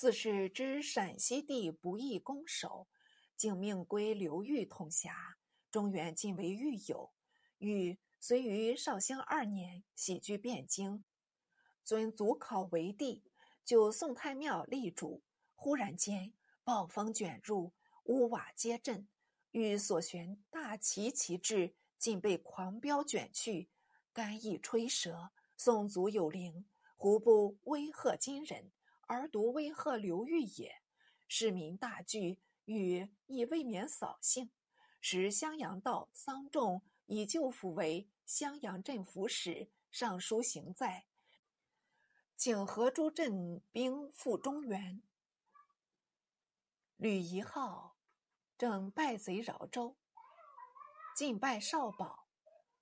自是知陕西地不易攻守，竟命归刘裕统辖。中原尽为狱友。禹遂于绍兴二年喜居汴京，尊祖考为帝，就宋太庙立主。忽然间，暴风卷入，屋瓦皆震。欲所悬大旗旗帜，竟被狂飙卷去，干邑吹折。宋祖有灵，胡不威吓今人，而独威吓刘裕也？市民大惧，禹亦未免扫兴。时襄阳道桑仲以旧府为襄阳镇抚使，上书行在，请合诸镇兵赴中原。吕夷号。正败贼饶州，进拜少保，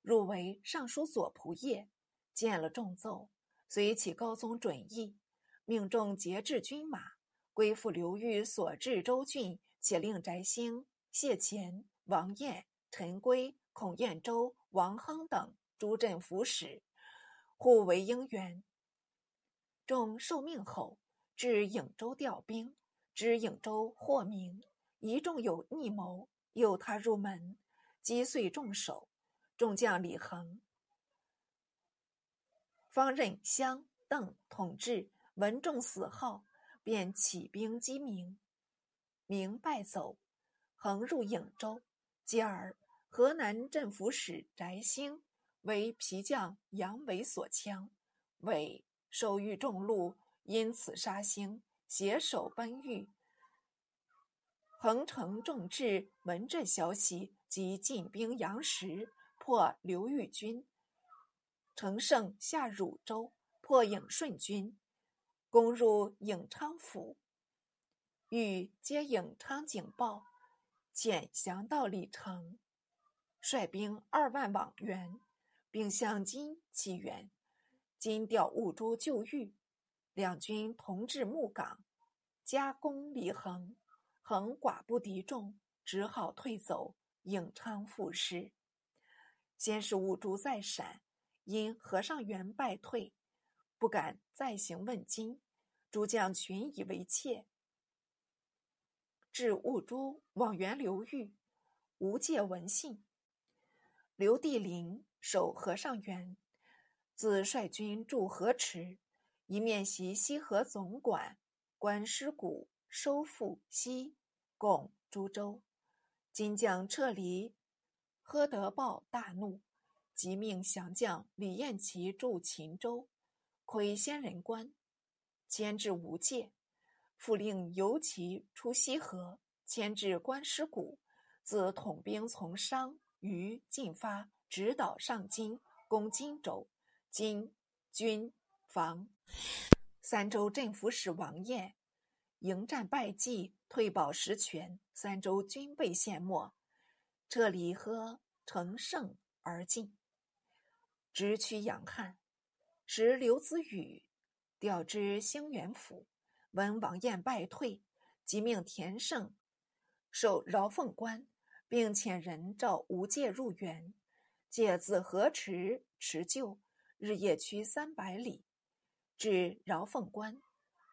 入为尚书左仆射，见了重奏，遂启高宗准议，命众节制军马，归附刘裕所治州郡，且令翟兴、谢虔、王晏、陈规、孔彦周、王亨等诸镇抚使，互为应援。众受命后，至颍州调兵，知颍州获明。一众有逆谋，诱他入门，击碎众首。众将李恒、方任襄、邓统治，闻众死号，便起兵击明。明败走，横入颍州。继而，河南镇抚使翟兴为皮将杨伟所枪，伟受遇众怒，因此杀兴，携手奔豫。横城众至，闻这消息，即进兵杨时，破刘豫军。乘胜下汝州，破颍顺军，攻入颍昌府。欲接颍昌警报，遣降到李成，率兵二万往援，并向金起援。金调兀珠救豫，两军同至木港，加攻李恒。恒寡不敌众，只好退走，颍昌复师。先是兀珠在陕，因和尚元败退，不敢再行问津，诸将群以为怯。至兀珠往援刘裕，无借闻信。刘帝陵守和尚原，自率军驻河池，一面袭西河总管关师古，收复西。共诸州，金将撤离，喝得报大怒，即命降将李彦齐驻秦州，窥仙人关，牵制无界。复令游骑出西河，迁至关师谷，自统兵从商于进发，直捣上京，攻荆州。金军防三州镇抚使王彦迎战败绩。退保实权，三州均被陷没。撤离喝乘胜而进，直趋阳汉。时刘子宇调之兴元府，闻王彦败退，即命田胜守饶凤关，并遣人召吴介入援。借自河池持救，日夜驱三百里，至饶凤关，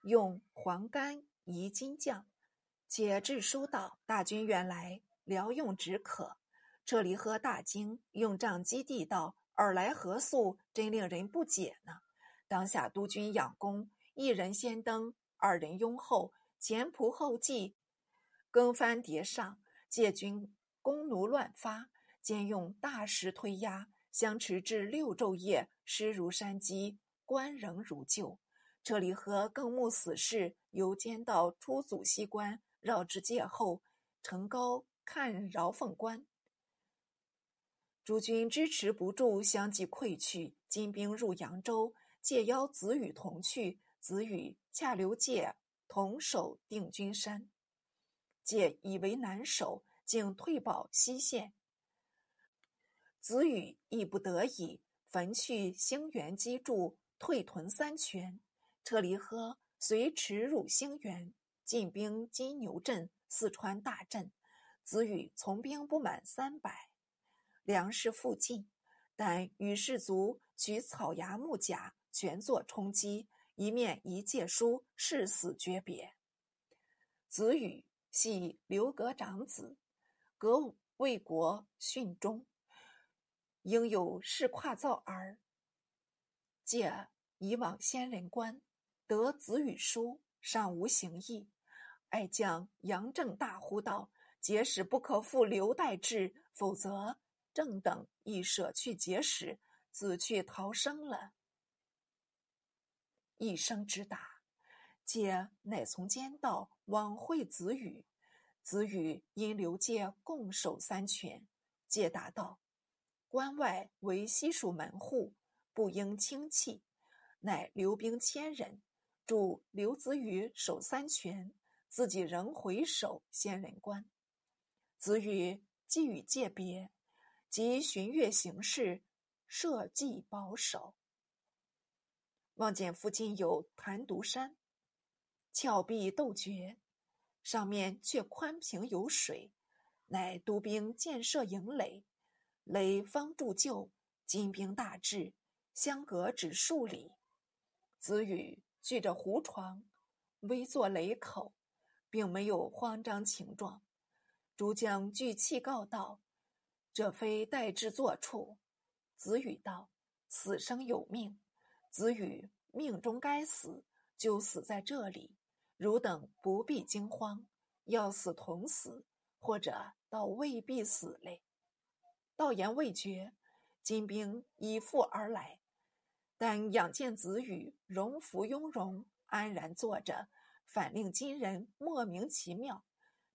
用黄干移金将。且致书道：“大军远来，辽用止渴。”这里喝大惊，用杖击地道：“尔来何速？真令人不解呢！”当下督军养功，一人先登，二人拥后，前仆后继，更翻叠上。借军弓弩乱发，兼用大石推压，相持至六昼夜，尸如山积，官仍如旧。这里和更目死士，由监道出祖西关。绕至界后，城高看饶凤关，诸军支持不住，相继溃去。金兵入扬州，借邀子羽同去。子羽恰留介同守定军山，介以为难守，竟退保西县。子羽亦不得已，焚去兴元基筑，退屯三泉。车离喝随驰入兴元。进兵金牛镇、四川大镇，子羽从兵不满三百，粮食复尽，但与士卒取草芽木甲全作冲击，一面一借书誓死诀别。子羽系刘格长子，革魏国训忠，应有事跨造儿。借以往先人观，得子羽书，尚无行意。爱将杨正大呼道：“节使不可负刘代志，否则正等亦舍去节使，自去逃生了。”一声之打，介乃从间道往会子羽。子羽因刘介共守三泉，介答道：“关外为西蜀门户，不应轻弃。”乃留兵千人，助刘子羽守三泉。自己仍回首仙人关，子羽既与介别，及寻月行事，设计保守。望见附近有潭独山，峭壁陡绝，上面却宽平有水，乃督兵建设营垒，垒方筑就，金兵大至，相隔只数里。子羽据着胡床，微坐垒口。并没有慌张情状，诸将聚气告道：“这非待之作处。”子羽道：“死生有命，子羽命中该死，就死在这里。汝等不必惊慌，要死同死，或者倒未必死嘞。”道言未绝，金兵已复而来，但仰见子羽荣服雍容，安然坐着。反令金人莫名其妙，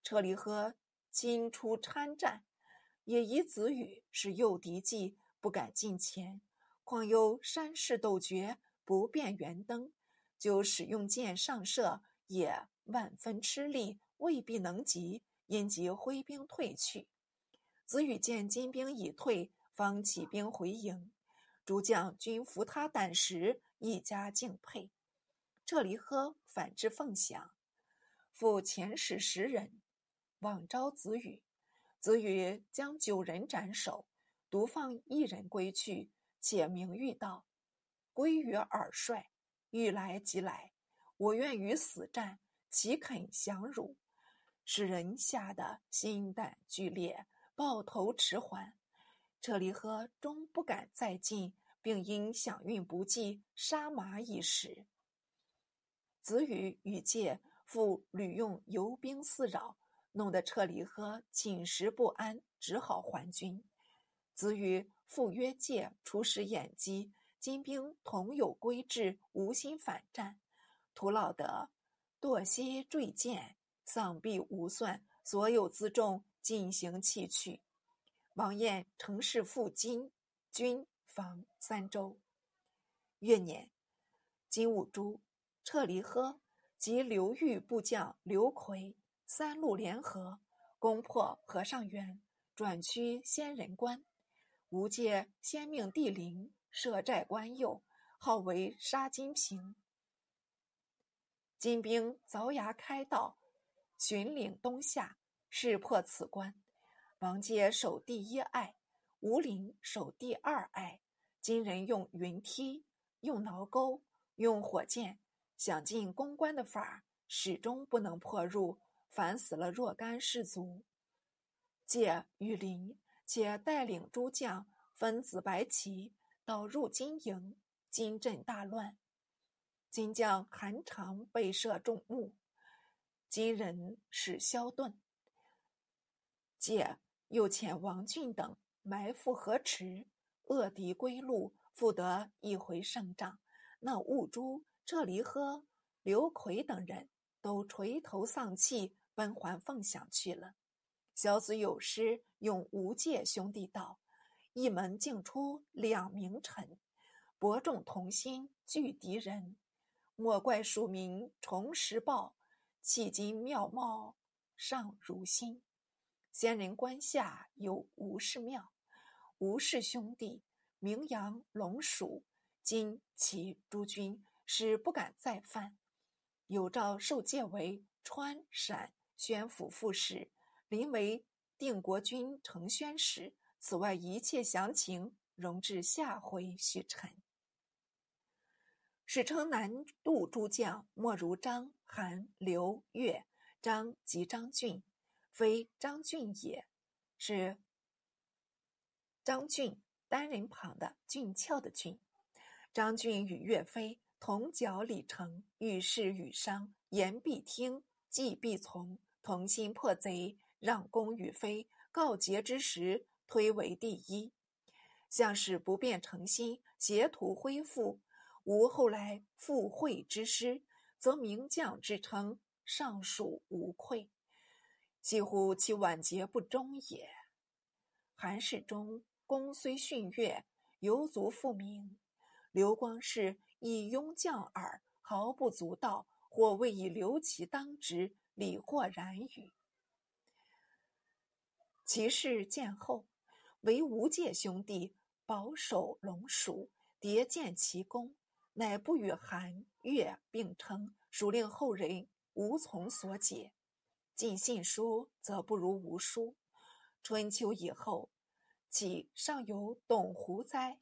车离诃今出参战，也疑子羽是诱敌计，不敢近前。况又山势陡绝，不便圆登，就使用箭上射，也万分吃力，未必能及，因即挥兵退去。子羽见金兵已退，方起兵回营。诸将均服他胆识，一家敬佩。这离诃反之凤翔，复遣使十人往招子羽。子羽将九人斩首，独放一人归去，且明谕道：“归于尔帅，欲来即来。我愿与死战，岂肯降辱？”使人吓得心胆俱裂，抱头迟缓。车离诃终不敢再进，并因饷运不济，杀马以食。子羽与介复屡用游兵四扰，弄得撤离喝寝食不安，只好还军。子羽复约界出使掩击，金兵同有归至，无心反战，徒劳得堕膝坠剑，丧臂无算，所有辎重尽行弃去。王晏乘势赴金军防三州。月年，金兀术。撤离诃及刘裕部将刘奎三路联合，攻破和尚原，转趋仙人关。吴介先命帝陵设寨关右，号为杀金平。金兵凿崖开道，寻岭东下，势破此关。王介守第一隘，吴陵守第二隘。金人用云梯，用挠钩，用火箭。想尽攻关的法儿，始终不能破入，反死了若干士卒。借羽林，且带领诸将分紫白旗，导入金营，金阵大乱。金将韩常被射中目，金人使萧盾。借又遣王俊等埋伏河池，扼敌归路，复得一回胜仗。那兀珠。撤离诃、刘奎等人都垂头丧气，奔还凤翔去了。小子有诗用吴介兄弟道：“一门竟出两名臣，伯仲同心拒敌人。莫怪蜀民重拾报，迄今庙貌尚如新。仙人关下有吴氏庙，吴氏兄弟名扬龙蜀，今其诸君。”使不敢再犯，有诏受戒为川陕宣抚副使，临为定国军承宣使。此外一切详情，容至下回续陈。史称南渡诸将莫如张、韩、刘、岳。张即张俊，非张俊也，是张俊单人旁的俊俏的俊。张俊与岳飞同角李成，遇事与商，言必听，计必从，同心破贼，让功与飞。告捷之时，推为第一。向使不变诚心，协图恢复。吾后来复会之师，则名将之称。尚属无愧，几乎其晚节不忠也。韩世忠功虽逊越，犹足复名。刘光世以庸将耳，毫不足道，或未以刘琦当职，理或然语。其事见后，为吴界兄弟保守龙蜀，迭见其功，乃不与韩越并称，属令后人。无从所解，尽信书则不如无书。春秋以后，岂尚有董狐哉？